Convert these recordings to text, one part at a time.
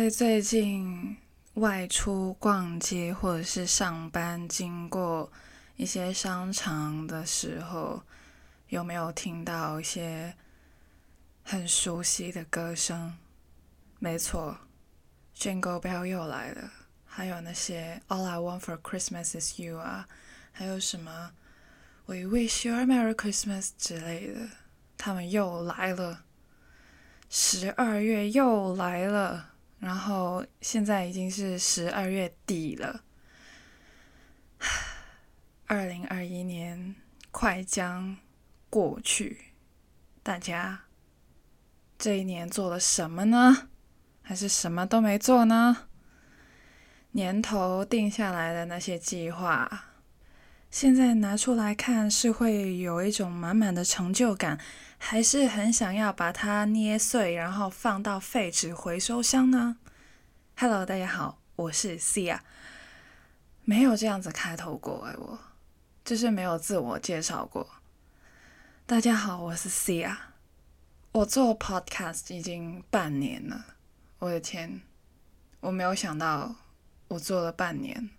在最近外出逛街或者是上班经过一些商场的时候，有没有听到一些很熟悉的歌声？没错，Jingle Bell 又来了，还有那些 All I Want for Christmas Is You 啊，还有什么 We Wish You a Merry Christmas 之类的，他们又来了。十二月又来了，然后现在已经是十二月底了，二零二一年快将过去，大家这一年做了什么呢？还是什么都没做呢？年头定下来的那些计划。现在拿出来看，是会有一种满满的成就感，还是很想要把它捏碎，然后放到废纸回收箱呢？Hello，大家好，我是 Cia，没有这样子开头过哎，我就是没有自我介绍过。大家好，我是 Cia，我做 Podcast 已经半年了，我的天，我没有想到我做了半年。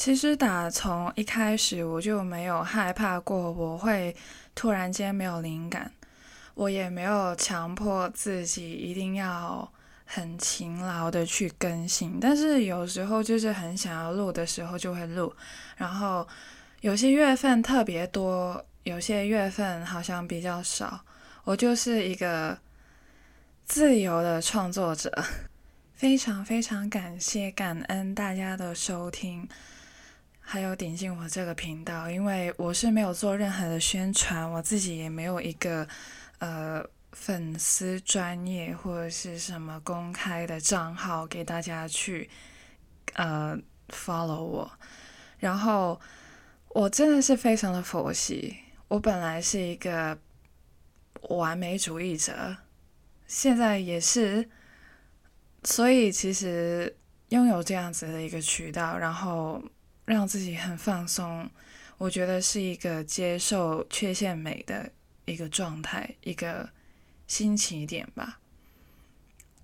其实打从一开始我就没有害怕过，我会突然间没有灵感，我也没有强迫自己一定要很勤劳的去更新。但是有时候就是很想要录的时候就会录，然后有些月份特别多，有些月份好像比较少。我就是一个自由的创作者，非常非常感谢感恩大家的收听。还有点进我这个频道，因为我是没有做任何的宣传，我自己也没有一个呃粉丝专业或者是什么公开的账号给大家去呃 follow 我。然后我真的是非常的佛系，我本来是一个完美主义者，现在也是，所以其实拥有这样子的一个渠道，然后。让自己很放松，我觉得是一个接受缺陷美的一个状态，一个新起点吧。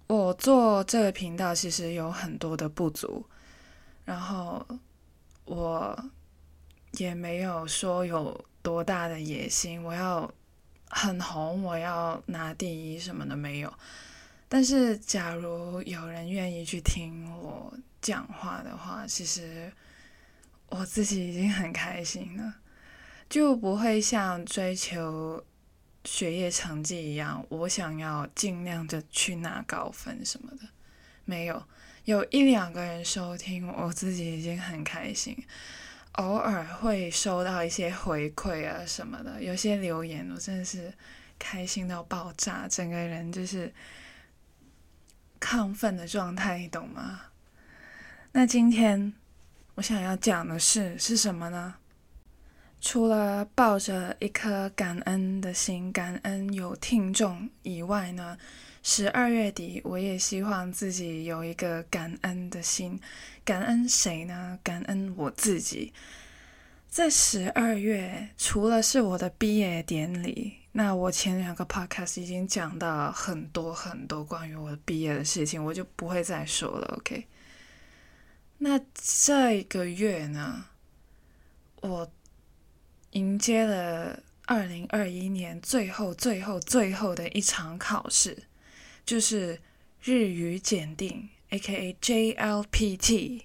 我做这个频道其实有很多的不足，然后我也没有说有多大的野心，我要很红，我要拿第一什么的没有。但是，假如有人愿意去听我讲话的话，其实。我自己已经很开心了，就不会像追求学业成绩一样，我想要尽量的去拿高分什么的。没有，有一两个人收听，我自己已经很开心。偶尔会收到一些回馈啊什么的，有些留言，我真的是开心到爆炸，整个人就是亢奋的状态，你懂吗？那今天。我想要讲的是是什么呢？除了抱着一颗感恩的心，感恩有听众以外呢，十二月底我也希望自己有一个感恩的心。感恩谁呢？感恩我自己。在十二月，除了是我的毕业典礼，那我前两个 podcast 已经讲到很多很多关于我毕业的事情，我就不会再说了。OK。那这个月呢，我迎接了二零二一年最后、最后、最后的一场考试，就是日语检定 （A.K.A. JLPT）。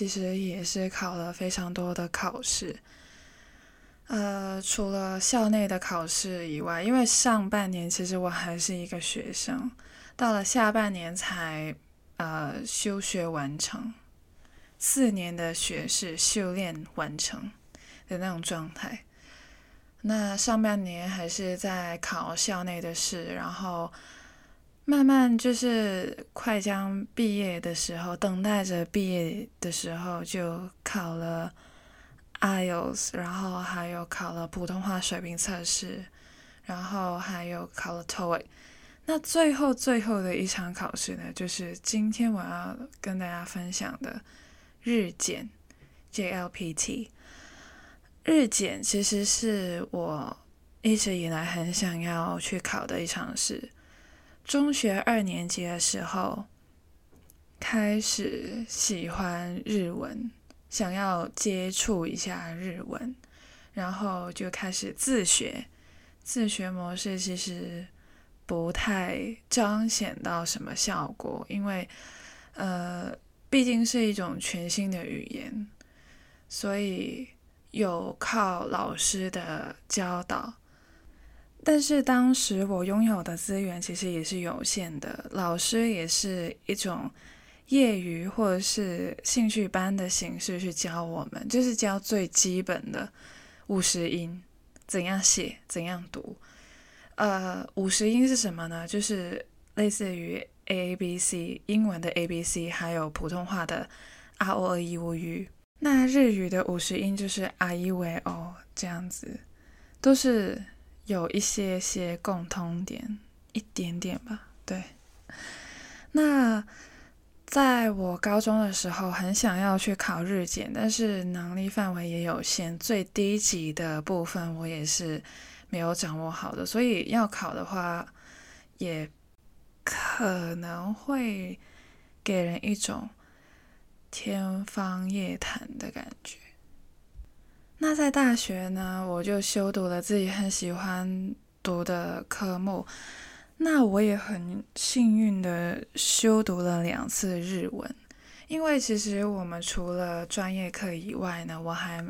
其实也是考了非常多的考试，呃，除了校内的考试以外，因为上半年其实我还是一个学生，到了下半年才呃休学完成，四年的学士修炼完成的那种状态。那上半年还是在考校内的试，然后。慢慢就是快将毕业的时候，等待着毕业的时候，就考了 IELTS，然后还有考了普通话水平测试，然后还有考了 TOEIC。那最后最后的一场考试呢，就是今天我要跟大家分享的日检 JLPT。日检其实是我一直以来很想要去考的一场试。中学二年级的时候，开始喜欢日文，想要接触一下日文，然后就开始自学。自学模式其实。不太彰显到什么效果，因为呃，毕竟是一种全新的语言，所以有靠老师的教导。但是当时我拥有的资源其实也是有限的，老师也是一种业余或者是兴趣班的形式去教我们，就是教最基本的五十音，怎样写，怎样读。呃，五十音是什么呢？就是类似于 A A B C 英文的 A B C，还有普通话的 R O E U U。那日语的五十音就是 I E V O 这样子，都是有一些些共通点，一点点吧。对。那在我高中的时候，很想要去考日检，但是能力范围也有限，最低级的部分我也是。没有掌握好的，所以要考的话，也可能会给人一种天方夜谭的感觉。那在大学呢，我就修读了自己很喜欢读的科目。那我也很幸运的修读了两次日文，因为其实我们除了专业课以外呢，我还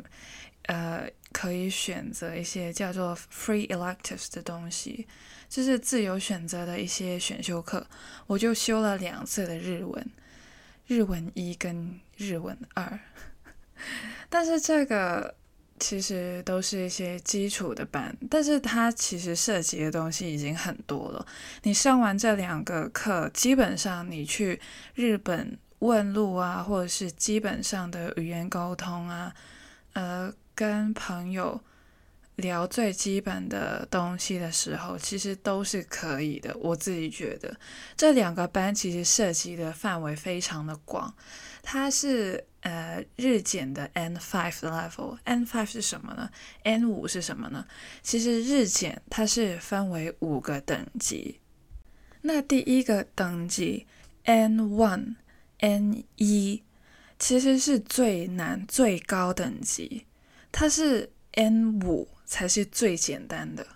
呃。可以选择一些叫做 free electives 的东西，就是自由选择的一些选修课。我就修了两次的日文，日文一跟日文二。但是这个其实都是一些基础的班，但是它其实涉及的东西已经很多了。你上完这两个课，基本上你去日本问路啊，或者是基本上的语言沟通啊，呃。跟朋友聊最基本的东西的时候，其实都是可以的。我自己觉得这两个班其实涉及的范围非常的广。它是呃日检的 N five 的 level，N five 是什么呢？N 五是什么呢？其实日检它是分为五个等级。那第一个等级 N one N 一其实是最难最高等级。它是 N 五才是最简单的，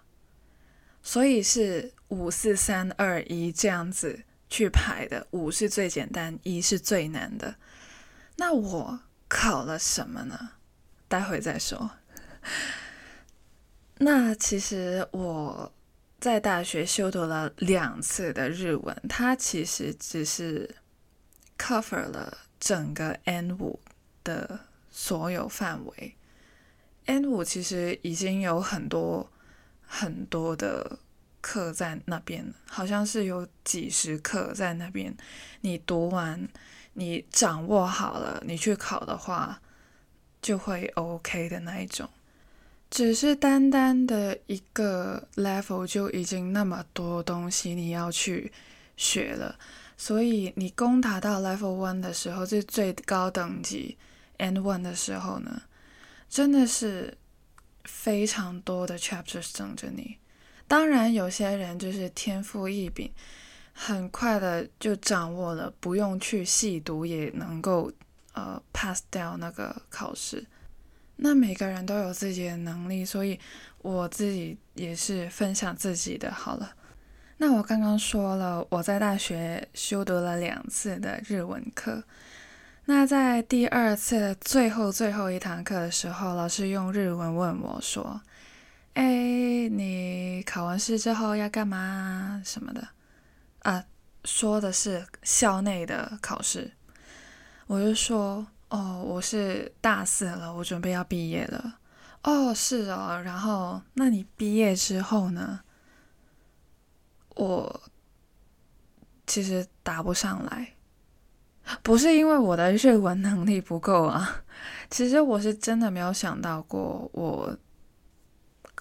所以是五四三二一这样子去排的。五是最简单，一是最难的。那我考了什么呢？待会再说。那其实我在大学修读了两次的日文，它其实只是 cover 了整个 N 五的所有范围。N 五其实已经有很多很多的课在那边，好像是有几十课在那边。你读完，你掌握好了，你去考的话就会 OK 的那一种。只是单单的一个 level 就已经那么多东西你要去学了，所以你攻打到 level one 的时候，这最高等级 N one 的时候呢？真的是非常多的 chapters 等着你。当然，有些人就是天赋异禀，很快的就掌握了，不用去细读也能够呃 pass 掉那个考试。那每个人都有自己的能力，所以我自己也是分享自己的好了。那我刚刚说了，我在大学修读了两次的日文课。那在第二次最后最后一堂课的时候，老师用日文问我说：“哎，你考完试之后要干嘛什么的？”啊，说的是校内的考试。我就说：“哦，我是大四了，我准备要毕业了。”哦，是哦。然后，那你毕业之后呢？我其实答不上来。不是因为我的日文能力不够啊，其实我是真的没有想到过，我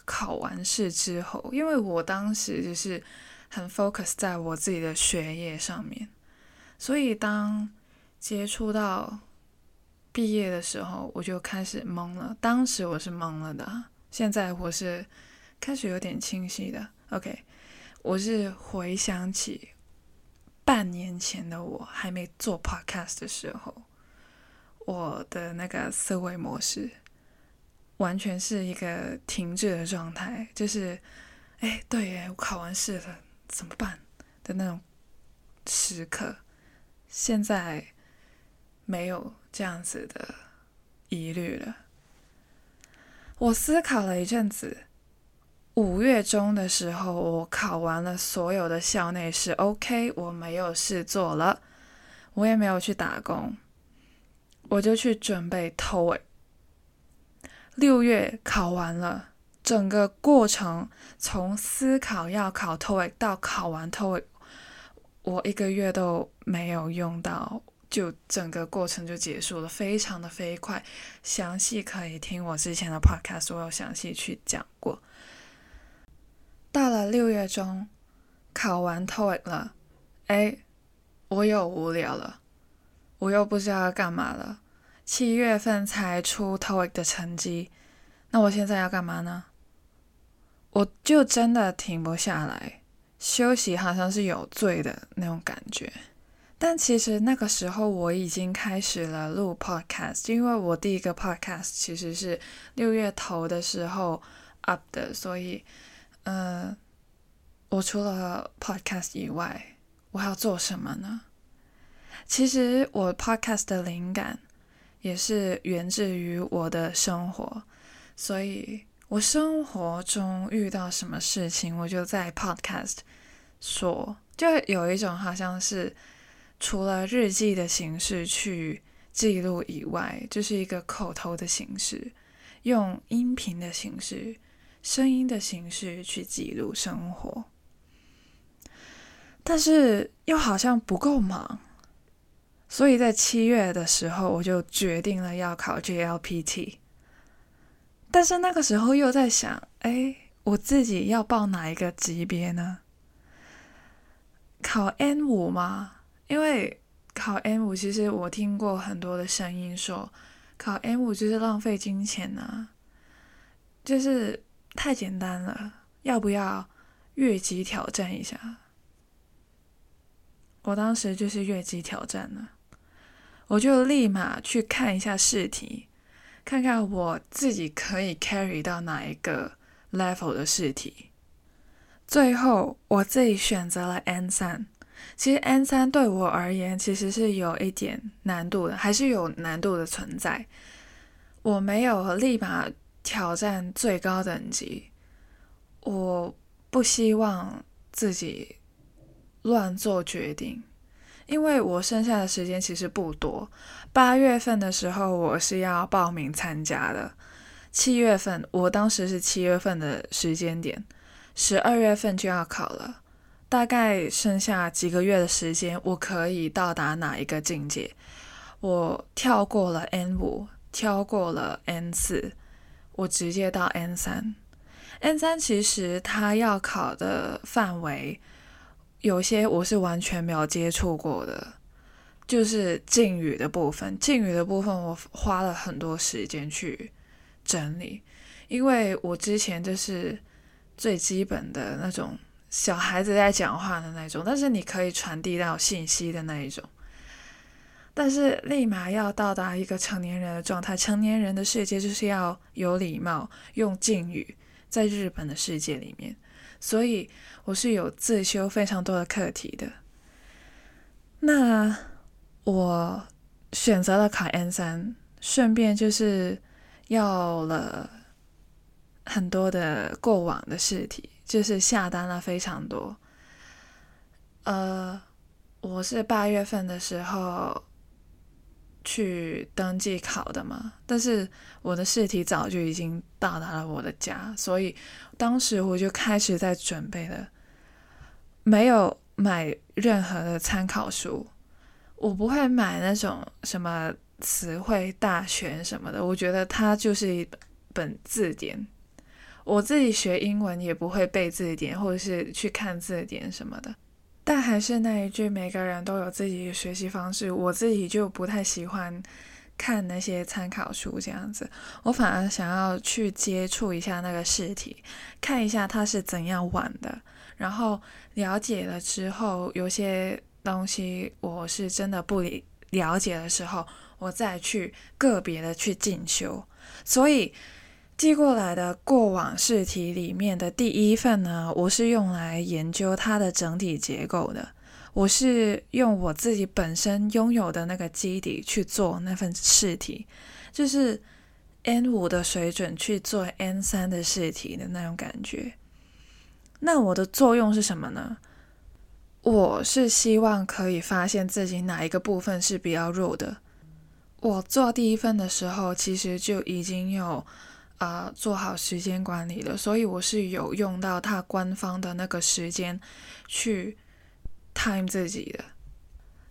考完试之后，因为我当时就是很 focus 在我自己的学业上面，所以当接触到毕业的时候，我就开始懵了。当时我是懵了的，现在我是开始有点清晰的。OK，我是回想起半年前的我还没做 podcast 的时候，我的那个思维模式。完全是一个停滞的状态，就是，哎，对耶，我考完试了，怎么办的那种时刻。现在没有这样子的疑虑了。我思考了一阵子，五月中的时候，我考完了所有的校内试，OK，我没有事做了，我也没有去打工，我就去准备偷尾。六月考完了，整个过程从思考要考 TOEIC 到考完 TOEIC，我一个月都没有用到，就整个过程就结束了，非常的飞快。详细可以听我之前的 podcast，我有详细去讲过。到了六月中，考完 TOEIC 了，哎，我又无聊了，我又不知道要干嘛了。七月份才出 TOEIC 的成绩，那我现在要干嘛呢？我就真的停不下来，休息好像是有罪的那种感觉。但其实那个时候我已经开始了录 Podcast，因为我第一个 Podcast 其实是六月头的时候 up 的，所以，嗯，我除了 Podcast 以外，我要做什么呢？其实我 Podcast 的灵感。也是源自于我的生活，所以我生活中遇到什么事情，我就在 podcast 说，就有一种好像是除了日记的形式去记录以外，就是一个口头的形式，用音频的形式、声音的形式去记录生活，但是又好像不够忙。所以在七月的时候，我就决定了要考 JLPT。但是那个时候又在想，哎，我自己要报哪一个级别呢？考 N 五吗？因为考 N 五，其实我听过很多的声音说，考 N 五就是浪费金钱呐，就是太简单了。要不要越级挑战一下？我当时就是越级挑战了。我就立马去看一下试题，看看我自己可以 carry 到哪一个 level 的试题。最后我自己选择了 N 三。其实 N 三对我而言其实是有一点难度的，还是有难度的存在。我没有立马挑战最高等级，我不希望自己乱做决定。因为我剩下的时间其实不多，八月份的时候我是要报名参加的，七月份我当时是七月份的时间点，十二月份就要考了，大概剩下几个月的时间，我可以到达哪一个境界？我跳过了 N 五，跳过了 N 四，我直接到 N 三。N 三其实它要考的范围。有些我是完全没有接触过的，就是敬语的部分。敬语的部分，我花了很多时间去整理，因为我之前就是最基本的那种小孩子在讲话的那种，但是你可以传递到信息的那一种。但是立马要到达一个成年人的状态，成年人的世界就是要有礼貌，用敬语，在日本的世界里面。所以我是有自修非常多的课题的。那我选择了考 N 三，顺便就是要了很多的过往的试题，就是下单了非常多。呃，我是八月份的时候。去登记考的嘛，但是我的试题早就已经到达了我的家，所以当时我就开始在准备了，没有买任何的参考书，我不会买那种什么词汇大全什么的，我觉得它就是一本字典，我自己学英文也不会背字典，或者是去看字典什么的。但还是那一句，每个人都有自己的学习方式。我自己就不太喜欢看那些参考书这样子，我反而想要去接触一下那个试题，看一下它是怎样玩的。然后了解了之后，有些东西我是真的不理了解的时候，我再去个别的去进修。所以。寄过来的过往试题里面的第一份呢，我是用来研究它的整体结构的。我是用我自己本身拥有的那个基底去做那份试题，就是 N 五的水准去做 N 三的试题的那种感觉。那我的作用是什么呢？我是希望可以发现自己哪一个部分是比较弱的。我做第一份的时候，其实就已经有。啊，做好时间管理的，所以我是有用到他官方的那个时间去 time 自己的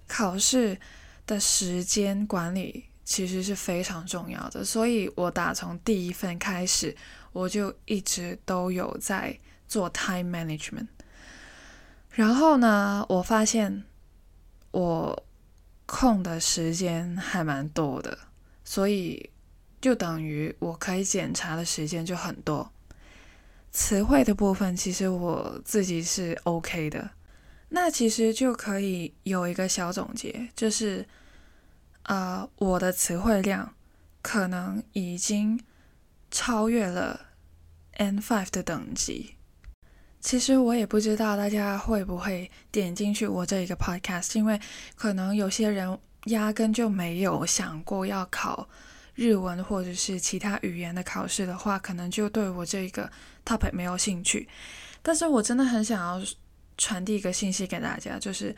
考试的时间管理，其实是非常重要的。所以我打从第一份开始，我就一直都有在做 time management。然后呢，我发现我空的时间还蛮多的，所以。就等于我可以检查的时间就很多，词汇的部分其实我自己是 OK 的，那其实就可以有一个小总结，就是，呃，我的词汇量可能已经超越了 N5 的等级。其实我也不知道大家会不会点进去我这一个 Podcast，因为可能有些人压根就没有想过要考。日文或者是其他语言的考试的话，可能就对我这个 topic 没有兴趣。但是我真的很想要传递一个信息给大家，就是，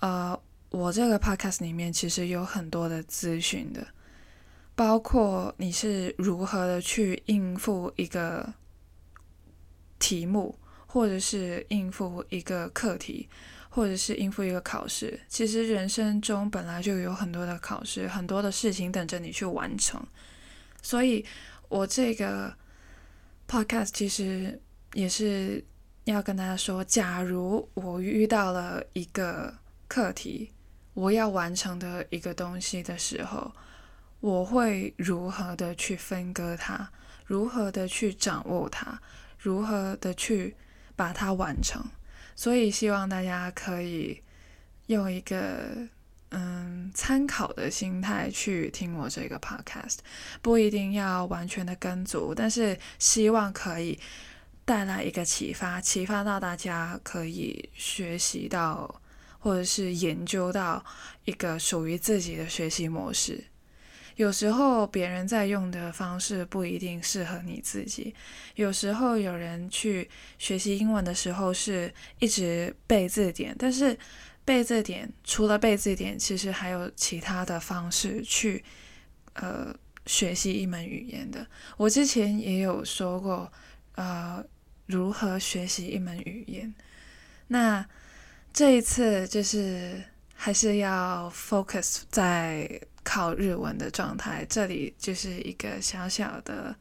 呃，我这个 podcast 里面其实有很多的资讯的，包括你是如何的去应付一个题目，或者是应付一个课题。或者是应付一个考试，其实人生中本来就有很多的考试，很多的事情等着你去完成。所以，我这个 podcast 其实也是要跟大家说，假如我遇到了一个课题，我要完成的一个东西的时候，我会如何的去分割它，如何的去掌握它，如何的去把它完成。所以希望大家可以用一个嗯参考的心态去听我这个 podcast，不一定要完全的跟足，但是希望可以带来一个启发，启发到大家可以学习到或者是研究到一个属于自己的学习模式。有时候别人在用的方式不一定适合你自己。有时候有人去学习英文的时候是一直背字典，但是背字典除了背字典，其实还有其他的方式去呃学习一门语言的。我之前也有说过，呃，如何学习一门语言。那这一次就是还是要 focus 在。考日文的状态，这里就是一个小小的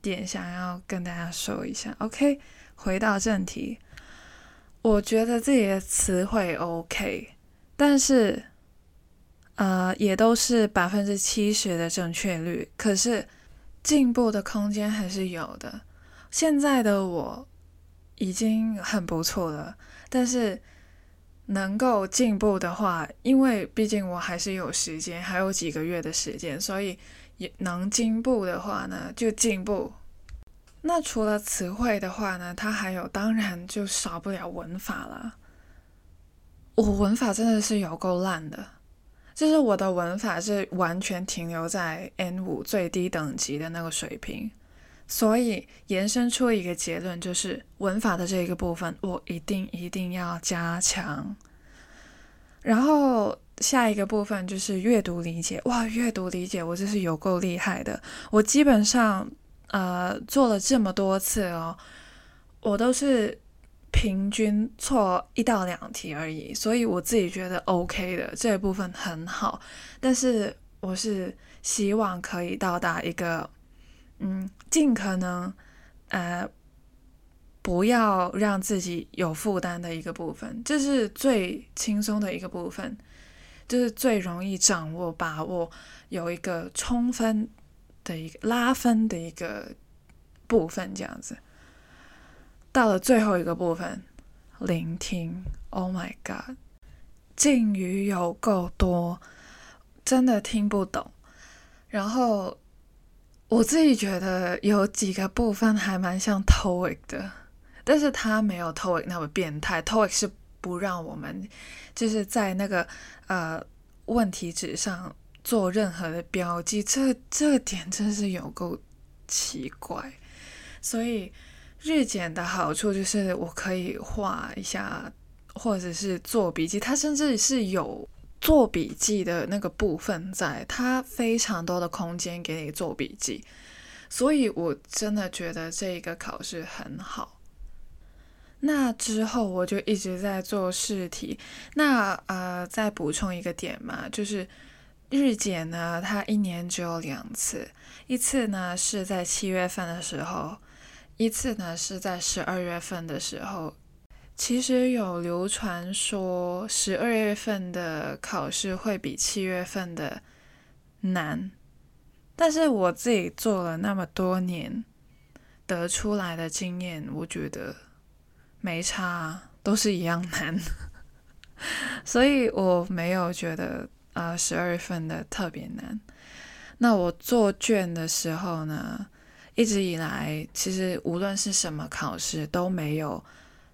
点，想要跟大家说一下。OK，回到正题，我觉得自己的词汇 OK，但是呃，也都是百分之七十的正确率，可是进步的空间还是有的。现在的我已经很不错了，但是。能够进步的话，因为毕竟我还是有时间，还有几个月的时间，所以也能进步的话呢，就进步。那除了词汇的话呢，它还有，当然就少不了文法了。我文法真的是有够烂的，就是我的文法是完全停留在 N 五最低等级的那个水平。所以延伸出一个结论，就是文法的这一个部分，我一定一定要加强。然后下一个部分就是阅读理解，哇，阅读理解我真是有够厉害的。我基本上呃做了这么多次哦，我都是平均错一到两题而已，所以我自己觉得 OK 的这一部分很好。但是我是希望可以到达一个。嗯，尽可能呃，不要让自己有负担的一个部分，这是最轻松的一个部分，就是最容易掌握、把握，有一个充分的一个拉分的一个部分，这样子。到了最后一个部分，聆听。Oh my god，敬语有够多，真的听不懂。然后我自己觉得有几个部分还蛮像 TOEIC 的，但是他没有 TOEIC 那么变态。TOEIC 是不让我们就是在那个呃问题纸上做任何的标记，这这点真是有够奇怪，所以。日检的好处就是我可以画一下，或者是做笔记。它甚至是有做笔记的那个部分，在它非常多的空间给你做笔记，所以我真的觉得这个考试很好。那之后我就一直在做试题。那呃，再补充一个点嘛，就是日检呢，它一年只有两次，一次呢是在七月份的时候。一次呢是在十二月份的时候，其实有流传说十二月份的考试会比七月份的难，但是我自己做了那么多年得出来的经验，我觉得没差，都是一样难，所以我没有觉得啊十二月份的特别难。那我做卷的时候呢？一直以来，其实无论是什么考试，都没有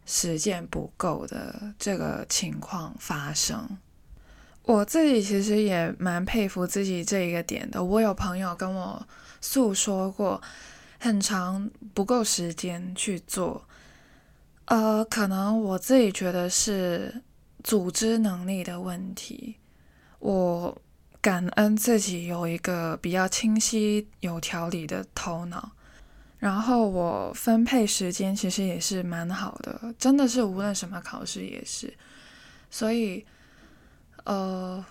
时间不够的这个情况发生。我自己其实也蛮佩服自己这一个点的。我有朋友跟我诉说过，很长不够时间去做。呃，可能我自己觉得是组织能力的问题。我。感恩自己有一个比较清晰、有条理的头脑，然后我分配时间其实也是蛮好的，真的是无论什么考试也是，所以呃，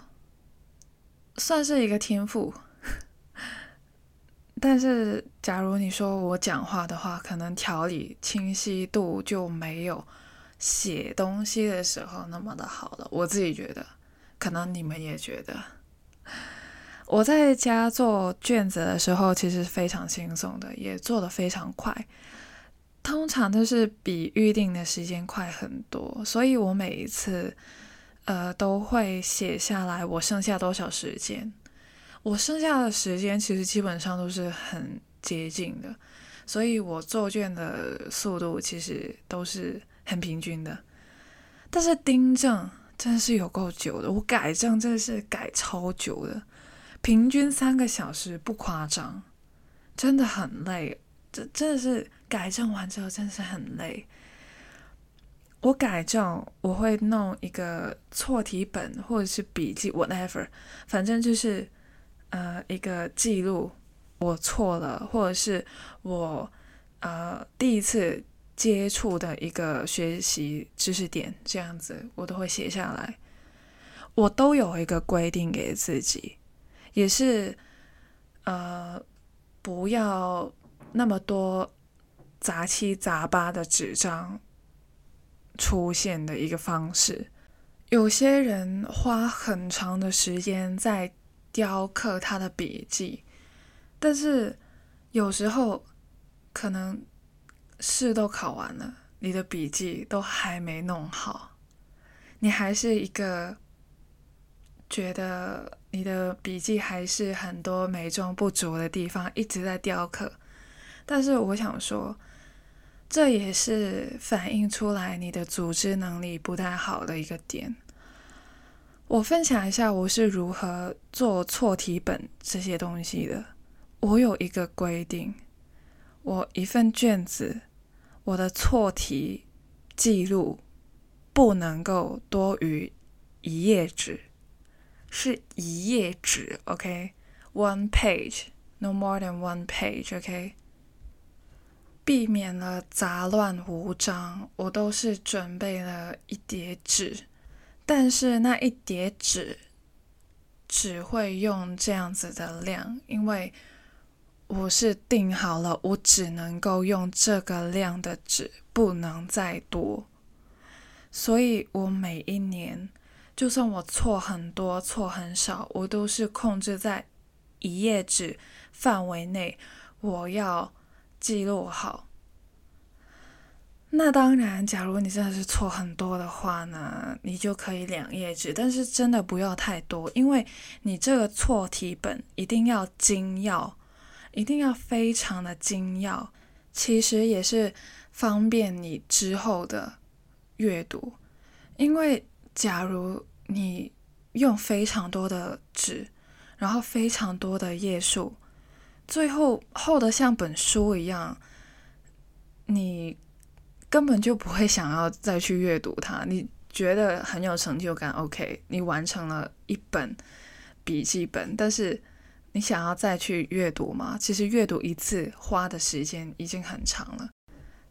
算是一个天赋。但是假如你说我讲话的话，可能条理清晰度就没有写东西的时候那么的好了。我自己觉得，可能你们也觉得。我在家做卷子的时候，其实非常轻松的，也做得非常快，通常都是比预定的时间快很多。所以我每一次，呃，都会写下来我剩下多少时间。我剩下的时间其实基本上都是很接近的，所以我做卷的速度其实都是很平均的。但是订正。真是有够久的，我改正真的是改超久的，平均三个小时不夸张，真的很累。这真的是改正完之后真的是很累。我改正我会弄一个错题本或者是笔记，whatever，反正就是呃一个记录我错了，或者是我呃第一次。接触的一个学习知识点，这样子我都会写下来。我都有一个规定给自己，也是呃不要那么多杂七杂八的纸张出现的一个方式。有些人花很长的时间在雕刻他的笔记，但是有时候可能。试都考完了，你的笔记都还没弄好，你还是一个觉得你的笔记还是很多美中不足的地方，一直在雕刻。但是我想说，这也是反映出来你的组织能力不太好的一个点。我分享一下我是如何做错题本这些东西的。我有一个规定，我一份卷子。我的错题记录不能够多于一页纸，是一页纸，OK，one page，no more than one page，OK，避免了杂乱无章。我都是准备了一叠纸，但是那一叠纸只会用这样子的量，因为我是定好了，我只能够用这个量的纸，不能再多。所以我每一年，就算我错很多、错很少，我都是控制在一页纸范围内，我要记录好。那当然，假如你真的是错很多的话呢，你就可以两页纸，但是真的不要太多，因为你这个错题本一定要精要，一定要非常的精要，其实也是方便你之后的阅读。因为假如你用非常多的纸，然后非常多的页数，最后厚的像本书一样，你。根本就不会想要再去阅读它，你觉得很有成就感，OK，你完成了一本笔记本，但是你想要再去阅读吗？其实阅读一次花的时间已经很长了，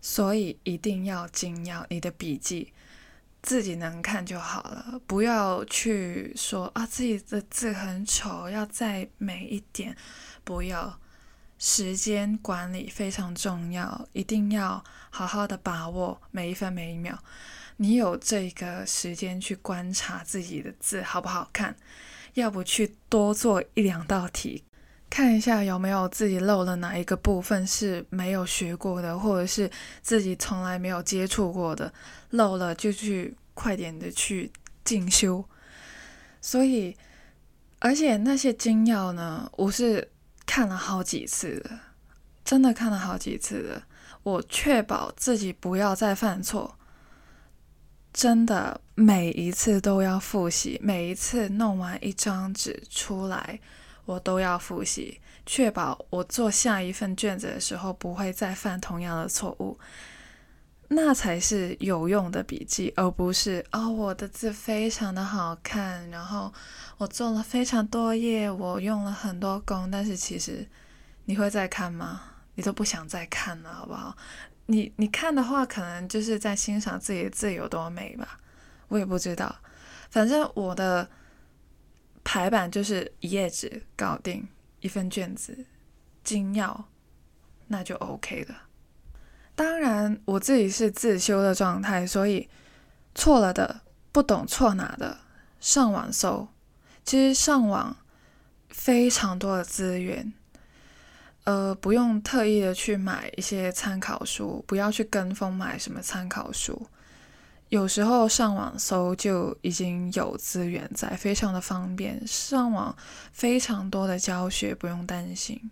所以一定要精要，你的笔记自己能看就好了，不要去说啊自己的字很丑，要再美一点，不要。时间管理非常重要，一定要好好的把握每一分每一秒。你有这个时间去观察自己的字好不好看，要不去多做一两道题，看一下有没有自己漏了哪一个部分是没有学过的，或者是自己从来没有接触过的，漏了就去快点的去进修。所以，而且那些精要呢，我是。看了好几次了，真的看了好几次了。我确保自己不要再犯错，真的每一次都要复习，每一次弄完一张纸出来，我都要复习，确保我做下一份卷子的时候不会再犯同样的错误。那才是有用的笔记，而不是哦，我的字非常的好看，然后我做了非常多页，我用了很多功，但是其实你会再看吗？你都不想再看了，好不好？你你看的话，可能就是在欣赏自己的字有多美吧，我也不知道。反正我的排版就是一页纸搞定一份卷子，精要，那就 OK 了。当然，我自己是自修的状态，所以错了的、不懂错哪的，上网搜。其实上网非常多的资源，呃，不用特意的去买一些参考书，不要去跟风买什么参考书。有时候上网搜就已经有资源在，非常的方便。上网非常多的教学，不用担心。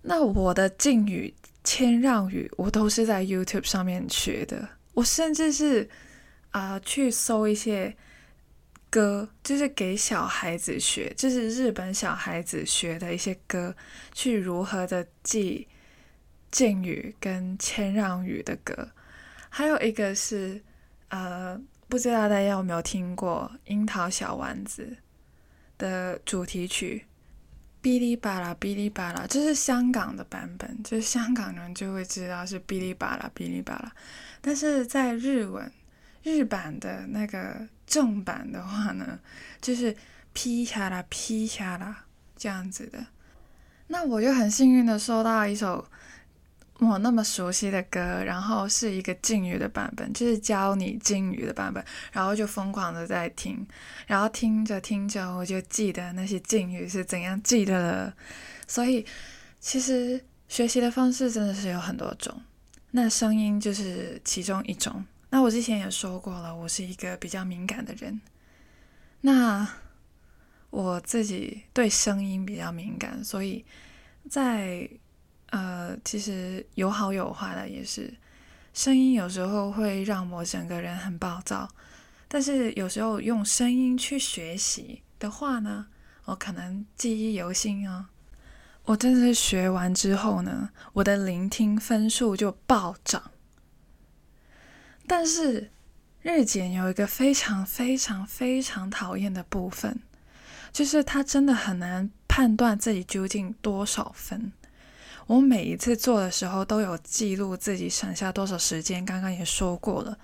那我的敬语。谦让语，我都是在 YouTube 上面学的。我甚至是啊，去搜一些歌，就是给小孩子学，就是日本小孩子学的一些歌，去如何的记敬语跟谦让语的歌。还有一个是呃，不知道大家有没有听过《樱桃小丸子》的主题曲。哔哩吧啦，哔哩吧啦，这是香港的版本，就是香港人就会知道是哔哩吧啦，哔哩吧啦。但是在日文日版的那个正版的话呢，就是劈下啦，劈下啦这样子的。那我就很幸运的收到一首。我那么熟悉的歌，然后是一个敬语的版本，就是教你敬语的版本，然后就疯狂的在听，然后听着听着，我就记得那些敬语是怎样记得的。所以其实学习的方式真的是有很多种，那声音就是其中一种。那我之前也说过了，我是一个比较敏感的人，那我自己对声音比较敏感，所以在。呃，其实有好有坏的，也是声音有时候会让我整个人很暴躁，但是有时候用声音去学习的话呢，我可能记忆犹新哦。我真的是学完之后呢，我的聆听分数就暴涨。但是日检有一个非常非常非常讨厌的部分，就是他真的很难判断自己究竟多少分。我每一次做的时候都有记录自己省下多少时间，刚刚也说过了。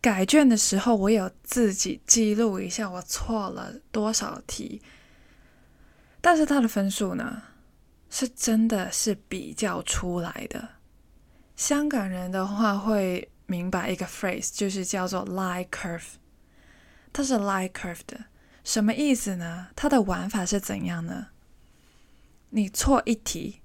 改卷的时候，我有自己记录一下我错了多少题。但是他的分数呢，是真的是比较出来的。香港人的话会明白一个 phrase，就是叫做 lie curve，它是 lie curve 的，什么意思呢？它的玩法是怎样呢？你错一题，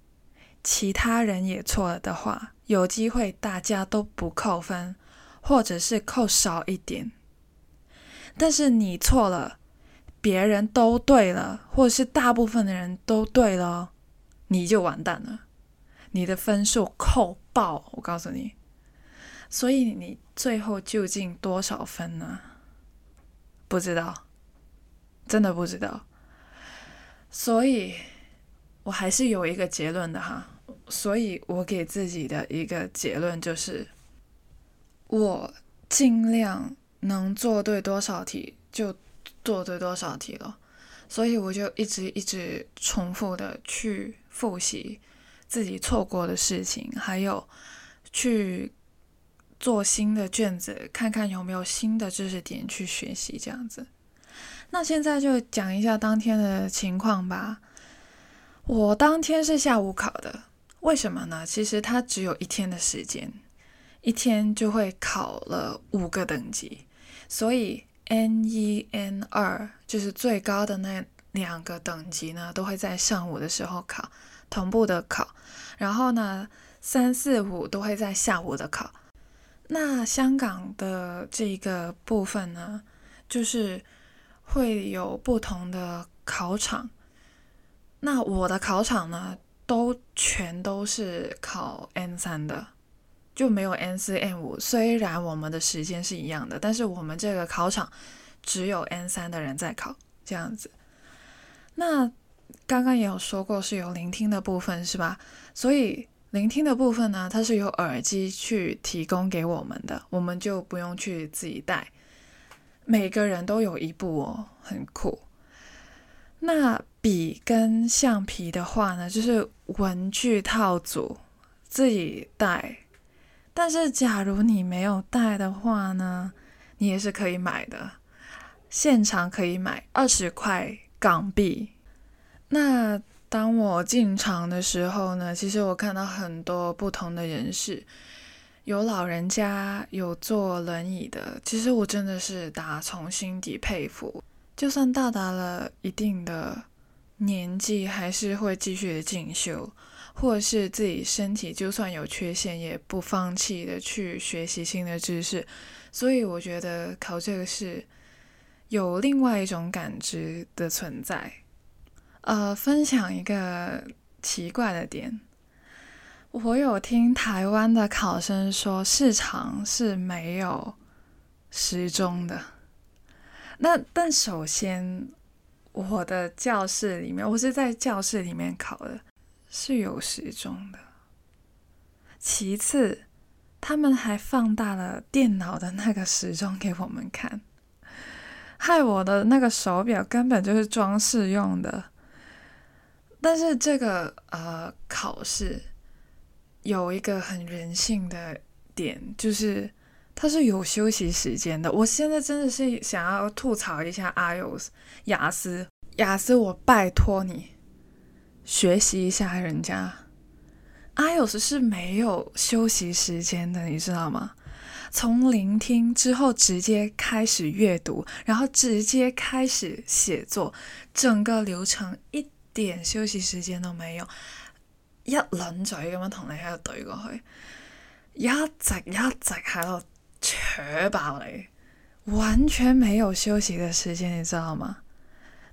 其他人也错了的话，有机会大家都不扣分，或者是扣少一点。但是你错了，别人都对了，或者是大部分的人都对了，你就完蛋了，你的分数扣。爆！我告诉你，所以你最后究竟多少分呢？不知道，真的不知道。所以我还是有一个结论的哈。所以我给自己的一个结论就是，我尽量能做对多少题就做对多少题了。所以我就一直一直重复的去复习。自己错过的事情，还有去做新的卷子，看看有没有新的知识点去学习，这样子。那现在就讲一下当天的情况吧。我当天是下午考的，为什么呢？其实它只有一天的时间，一天就会考了五个等级，所以 N 一、N 二就是最高的那两个等级呢，都会在上午的时候考。同步的考，然后呢，三四五都会在下午的考。那香港的这个部分呢，就是会有不同的考场。那我的考场呢，都全都是考 N 三的，就没有 N 四、N 五。虽然我们的时间是一样的，但是我们这个考场只有 N 三的人在考，这样子。那。刚刚也有说过是有聆听的部分，是吧？所以聆听的部分呢，它是有耳机去提供给我们的，我们就不用去自己带。每个人都有一部哦，很酷。那笔跟橡皮的话呢，就是文具套组自己带。但是假如你没有带的话呢，你也是可以买的，现场可以买二十块港币。那当我进场的时候呢，其实我看到很多不同的人士，有老人家，有坐轮椅的。其实我真的是打从心底佩服，就算到达了一定的年纪，还是会继续的进修，或是自己身体就算有缺陷，也不放弃的去学习新的知识。所以我觉得考这个是有另外一种感知的存在。呃，分享一个奇怪的点，我有听台湾的考生说，市场是没有时钟的。那但首先，我的教室里面，我是在教室里面考的，是有时钟的。其次，他们还放大了电脑的那个时钟给我们看，害我的那个手表根本就是装饰用的。但是这个呃考试有一个很人性的点，就是它是有休息时间的。我现在真的是想要吐槽一下 iOS 雅思，雅思，我拜托你学习一下人家 iOS 是没有休息时间的，你知道吗？从聆听之后直接开始阅读，然后直接开始写作，整个流程一。点休息时间都没有，一輪嘴咁样同你喺度怼过去，一直一直喺度扯爆你，完全没有休息的时间，你知道吗？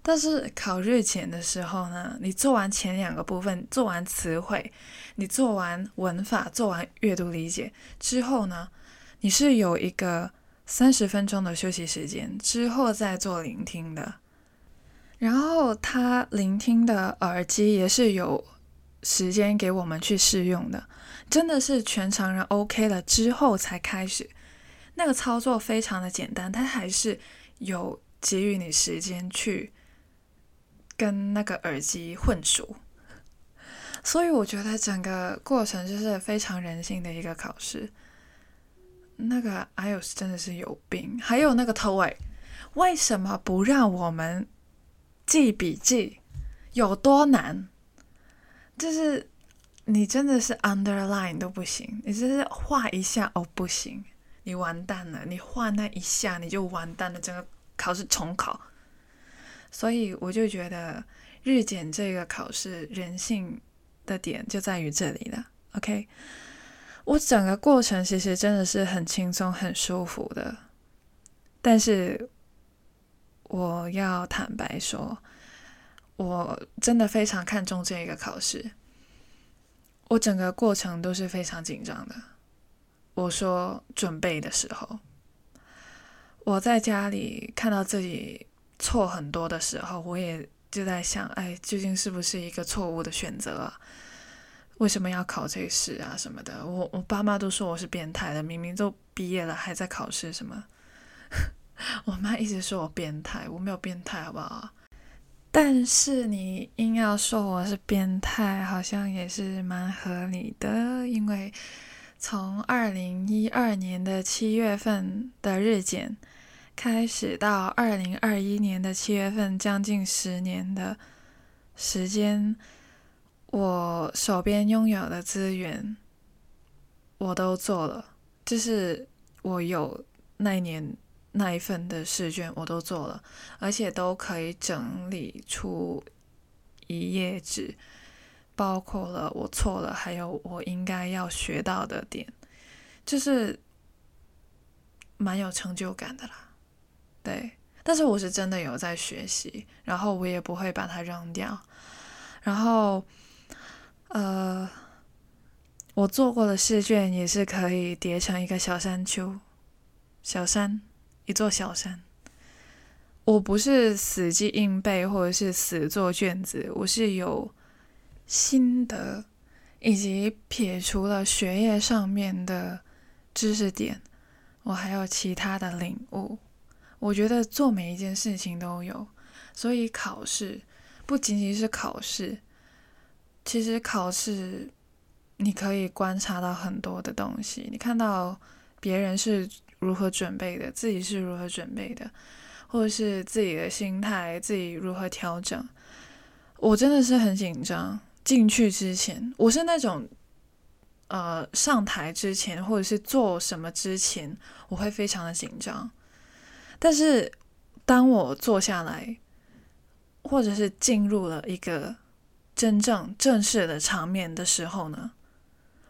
但是考日前的时候呢，你做完前两个部分，做完词汇，你做完文法，做完阅读理解之后呢，你是有一个三十分钟的休息时间，之后再做聆听的。然后他聆听的耳机也是有时间给我们去试用的，真的是全场人 OK 了之后才开始。那个操作非常的简单，他还是有给予你时间去跟那个耳机混熟。所以我觉得整个过程就是非常人性的一个考试。那个 IELTS 真的是有病，还有那个 TOEIC，為什么不让我们记笔记有多难？就是你真的是 underline 都不行，你只是画一下哦不行，你完蛋了，你画那一下你就完蛋了，整个考试重考。所以我就觉得日检这个考试人性的点就在于这里了。OK，我整个过程其实真的是很轻松、很舒服的，但是我要坦白说。我真的非常看重这个考试，我整个过程都是非常紧张的。我说准备的时候，我在家里看到自己错很多的时候，我也就在想，哎，究竟是不是一个错误的选择啊？为什么要考这试啊？什么的？我我爸妈都说我是变态的，明明都毕业了还在考试什么？我妈一直说我变态，我没有变态，好不好？但是你硬要说我是变态，好像也是蛮合理的，因为从二零一二年的七月份的日检开始，到二零二一年的七月份，将近十年的时间，我手边拥有的资源我都做了，就是我有那一年。那一份的试卷我都做了，而且都可以整理出一页纸，包括了我错了，还有我应该要学到的点，就是蛮有成就感的啦。对，但是我是真的有在学习，然后我也不会把它扔掉。然后，呃，我做过的试卷也是可以叠成一个小山丘，小山。一座小山，我不是死记硬背或者是死做卷子，我是有心得，以及撇除了学业上面的知识点，我还有其他的领悟。我觉得做每一件事情都有，所以考试不仅仅是考试，其实考试你可以观察到很多的东西，你看到别人是。如何准备的？自己是如何准备的？或者是自己的心态，自己如何调整？我真的是很紧张。进去之前，我是那种，呃，上台之前，或者是做什么之前，我会非常的紧张。但是，当我坐下来，或者是进入了一个真正正式的场面的时候呢，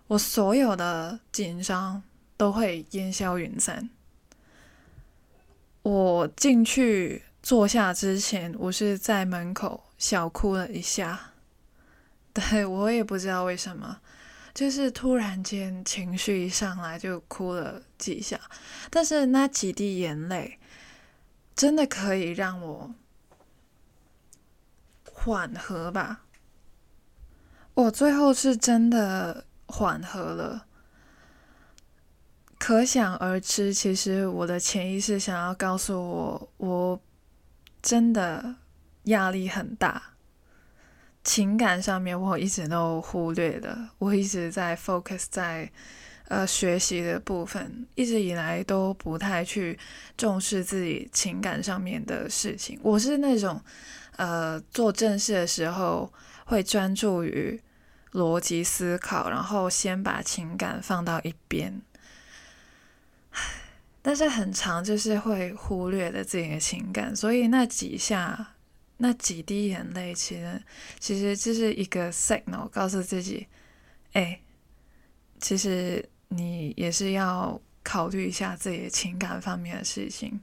我所有的紧张。都会烟消云散。我进去坐下之前，我是在门口小哭了一下。对我也不知道为什么，就是突然间情绪一上来就哭了几下。但是那几滴眼泪，真的可以让我缓和吧。我最后是真的缓和了。可想而知，其实我的潜意识想要告诉我，我真的压力很大。情感上面，我一直都忽略了，我一直在 focus 在呃学习的部分，一直以来都不太去重视自己情感上面的事情。我是那种呃做正事的时候会专注于逻辑思考，然后先把情感放到一边。但是很长，就是会忽略了自己的情感，所以那几下、那几滴眼泪，其实其实就是一个 signal，告诉自己，哎，其实你也是要考虑一下自己的情感方面的事情。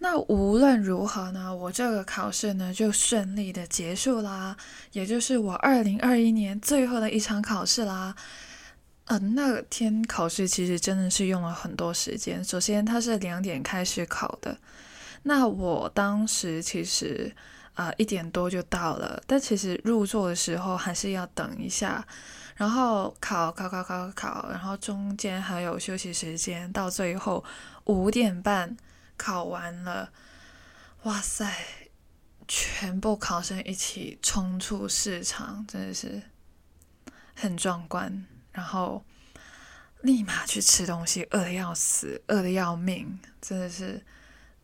那无论如何呢，我这个考试呢就顺利的结束啦，也就是我二零二一年最后的一场考试啦。嗯，那天考试其实真的是用了很多时间。首先，它是两点开始考的，那我当时其实啊一点多就到了，但其实入座的时候还是要等一下。然后考考考考考，然后中间还有休息时间，到最后五点半考完了。哇塞，全部考生一起冲出市场，真的是很壮观。然后立马去吃东西，饿的要死，饿的要命，真的是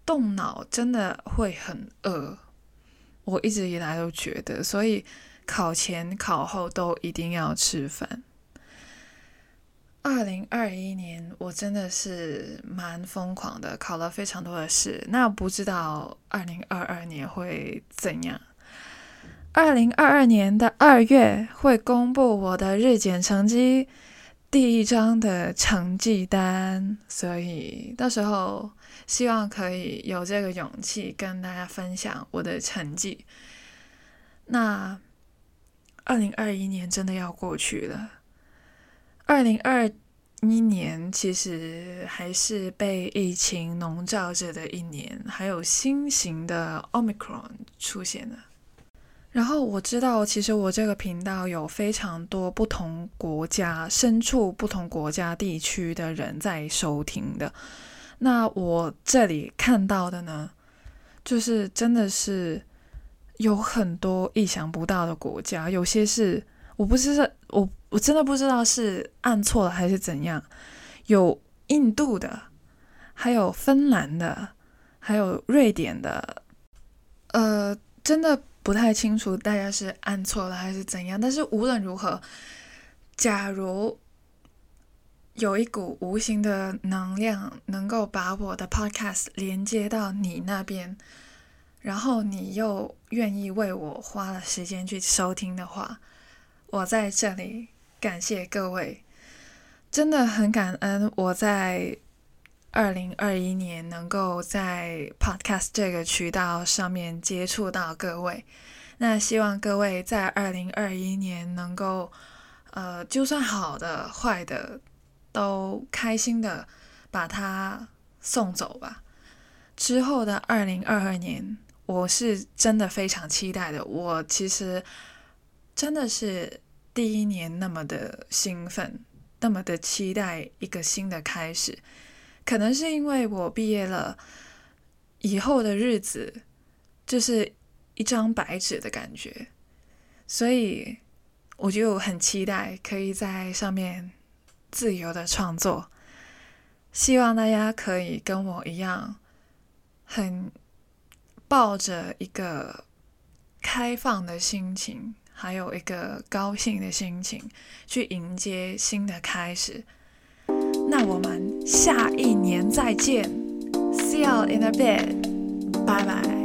动脑真的会很饿。我一直以来都觉得，所以考前考后都一定要吃饭。二零二一年我真的是蛮疯狂的，考了非常多的试。那不知道二零二二年会怎样？二零二二年的二月会公布我的日检成绩第一张的成绩单，所以到时候希望可以有这个勇气跟大家分享我的成绩。那二零二一年真的要过去了。二零二一年其实还是被疫情笼罩着的一年，还有新型的 Omicron 出现了。然后我知道，其实我这个频道有非常多不同国家、身处不同国家地区的人在收听的。那我这里看到的呢，就是真的是有很多意想不到的国家，有些是。我不知道，我我真的不知道是按错了还是怎样。有印度的，还有芬兰的，还有瑞典的，呃，真的不太清楚大家是按错了还是怎样。但是无论如何，假如有一股无形的能量能够把我的 podcast 连接到你那边，然后你又愿意为我花了时间去收听的话。我在这里感谢各位，真的很感恩我在二零二一年能够在 Podcast 这个渠道上面接触到各位。那希望各位在二零二一年能够，呃，就算好的坏的，都开心的把它送走吧。之后的二零二二年，我是真的非常期待的。我其实真的是。第一年那么的兴奋，那么的期待一个新的开始，可能是因为我毕业了以后的日子就是一张白纸的感觉，所以我就很期待可以在上面自由的创作。希望大家可以跟我一样，很抱着一个开放的心情。还有一个高兴的心情去迎接新的开始。那我们下一年再见，See you in a bit，拜拜。